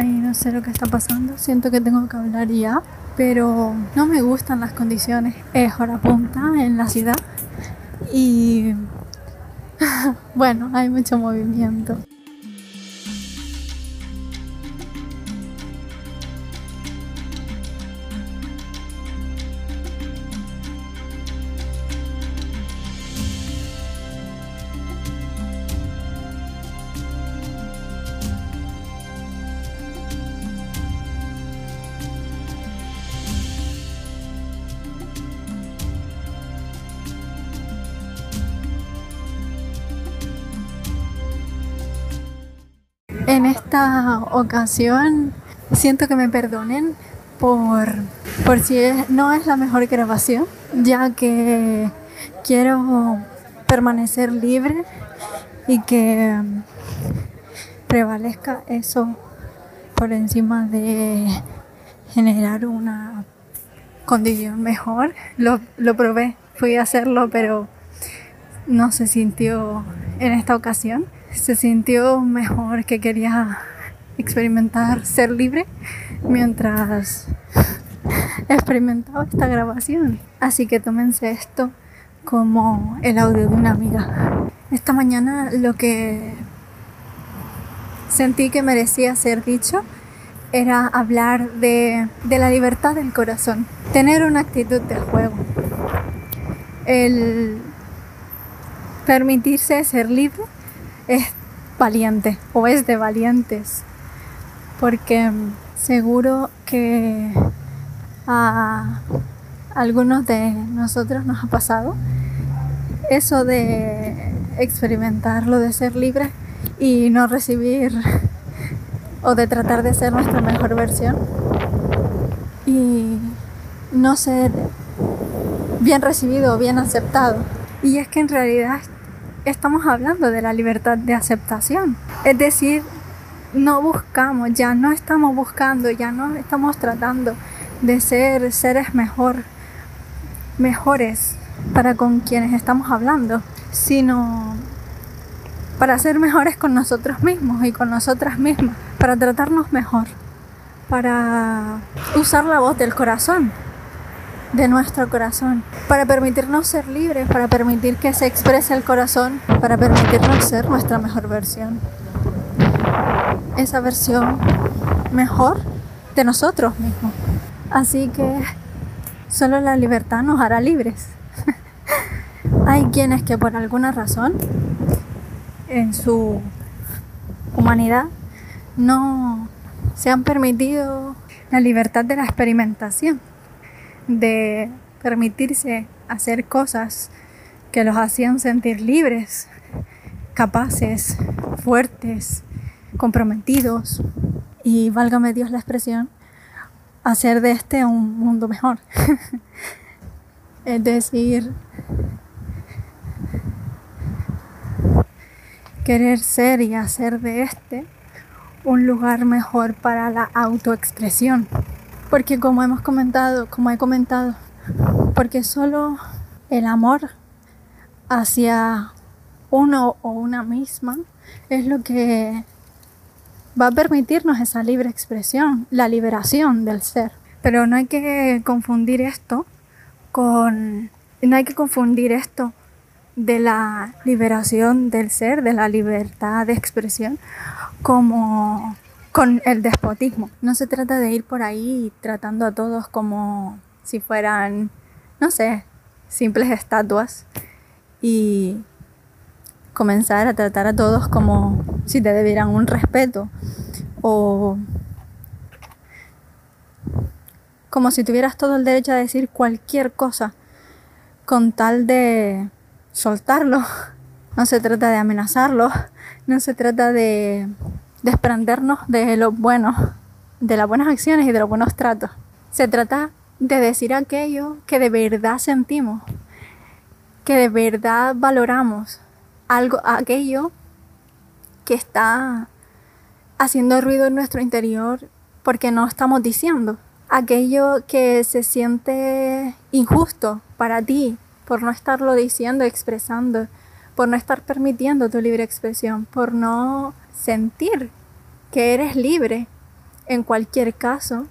Ay, no sé lo que está pasando. Siento que tengo que hablar ya. Pero no me gustan las condiciones. Es hora punta en la ciudad. Y bueno, hay mucho movimiento. En esta ocasión siento que me perdonen por, por si no es la mejor grabación, ya que quiero permanecer libre y que prevalezca eso por encima de generar una condición mejor. Lo, lo probé, fui a hacerlo, pero no se sintió en esta ocasión. Se sintió mejor que quería experimentar ser libre mientras experimentaba esta grabación. Así que tómense esto como el audio de una amiga. Esta mañana lo que sentí que merecía ser dicho era hablar de, de la libertad del corazón, tener una actitud de juego, el permitirse ser libre es valiente o es de valientes, porque mm, seguro que a algunos de nosotros nos ha pasado eso de experimentar lo de ser libre y no recibir o de tratar de ser nuestra mejor versión y no ser bien recibido o bien aceptado. Y es que en realidad estamos hablando de la libertad de aceptación. Es decir, no buscamos, ya no estamos buscando, ya no estamos tratando de ser seres mejor, mejores para con quienes estamos hablando, sino para ser mejores con nosotros mismos y con nosotras mismas, para tratarnos mejor, para usar la voz del corazón, de nuestro corazón, para permitirnos ser libres, para permitir que se exprese el corazón, para permitirnos ser nuestra mejor versión. Esa versión mejor de nosotros mismos. Así que solo la libertad nos hará libres. Hay quienes que por alguna razón en su humanidad no se han permitido la libertad de la experimentación, de permitirse hacer cosas que los hacían sentir libres, capaces, fuertes, comprometidos y, válgame Dios la expresión, hacer de este un mundo mejor. es decir, querer ser y hacer de este un lugar mejor para la autoexpresión. Porque como hemos comentado, como he comentado, porque solo el amor hacia uno o una misma es lo que va a permitirnos esa libre expresión, la liberación del ser. Pero no hay que confundir esto con no hay que confundir esto de la liberación del ser, de la libertad de expresión, como con el despotismo. No se trata de ir por ahí tratando a todos como si fueran, no sé, simples estatuas y comenzar a tratar a todos como si te debieran un respeto o como si tuvieras todo el derecho a decir cualquier cosa con tal de soltarlo. No se trata de amenazarlo, no se trata de desprendernos de lo bueno, de las buenas acciones y de los buenos tratos. Se trata de decir aquello que de verdad sentimos, que de verdad valoramos, algo, aquello que está haciendo ruido en nuestro interior porque no estamos diciendo, aquello que se siente injusto para ti por no estarlo diciendo, expresando, por no estar permitiendo tu libre expresión, por no sentir que eres libre en cualquier caso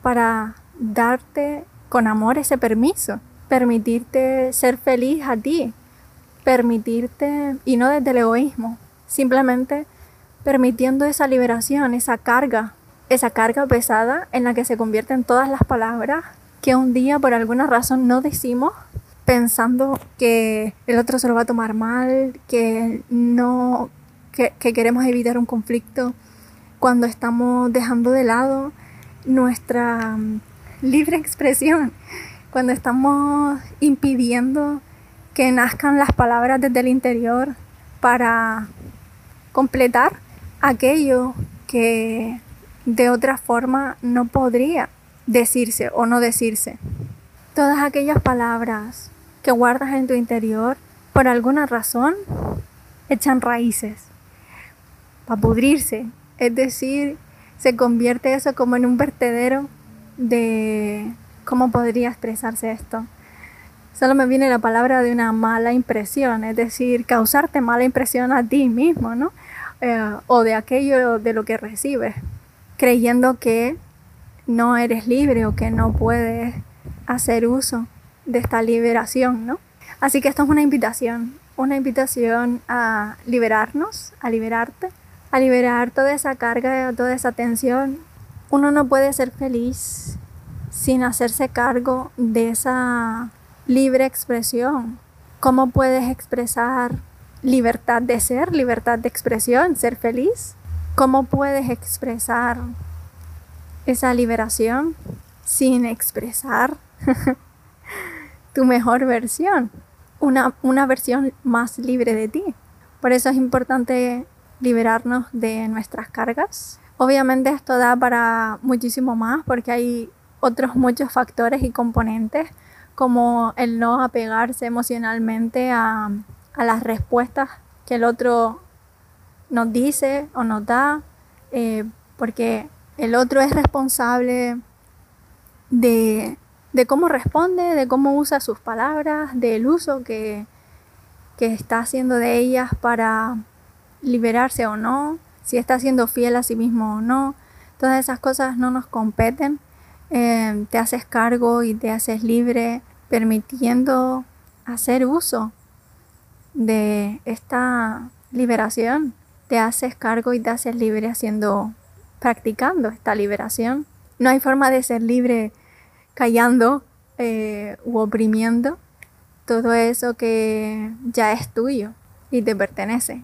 para darte con amor ese permiso, permitirte ser feliz a ti, permitirte, y no desde el egoísmo, simplemente permitiendo esa liberación, esa carga, esa carga pesada en la que se convierten todas las palabras que un día por alguna razón no decimos pensando que el otro se lo va a tomar mal, que no, que, queremos evitar un conflicto, cuando estamos dejando de lado nuestra mm, libre expresión, cuando estamos impidiendo que nazcan las palabras desde el interior para completar aquello que de otra forma no podría decirse o no decirse. Todas aquellas palabras que guardas en tu interior, por alguna razón, echan raíces para pudrirse. Es decir, se convierte eso como en un vertedero de cómo podría expresarse esto. Solo me viene la palabra de una mala impresión, es decir, causarte mala impresión a ti mismo, ¿no? Eh, o de aquello de lo que recibes, creyendo que no eres libre o que no puedes hacer uso de esta liberación, ¿no? Así que esto es una invitación, una invitación a liberarnos, a liberarte, a liberar toda esa carga, toda esa tensión. Uno no puede ser feliz sin hacerse cargo de esa libre expresión. ¿Cómo puedes expresar libertad de ser, libertad de expresión, ser feliz? ¿Cómo puedes expresar esa liberación sin expresar tu mejor versión, una, una versión más libre de ti. Por eso es importante liberarnos de nuestras cargas. Obviamente esto da para muchísimo más porque hay otros muchos factores y componentes como el no apegarse emocionalmente a, a las respuestas que el otro nos dice o nos da, eh, porque el otro es responsable de de cómo responde, de cómo usa sus palabras, del uso que, está haciendo de ellas para liberarse o no, si está siendo fiel a sí mismo o no. Todas esas cosas no nos competen. Eh, te haces cargo y te haces libre permitiendo hacer uso de esta liberación. Te haces cargo y te haces libre haciendo, practicando esta liberación. No hay forma de ser libre callando eh, u oprimiendo todo eso que ya es tuyo y te pertenece.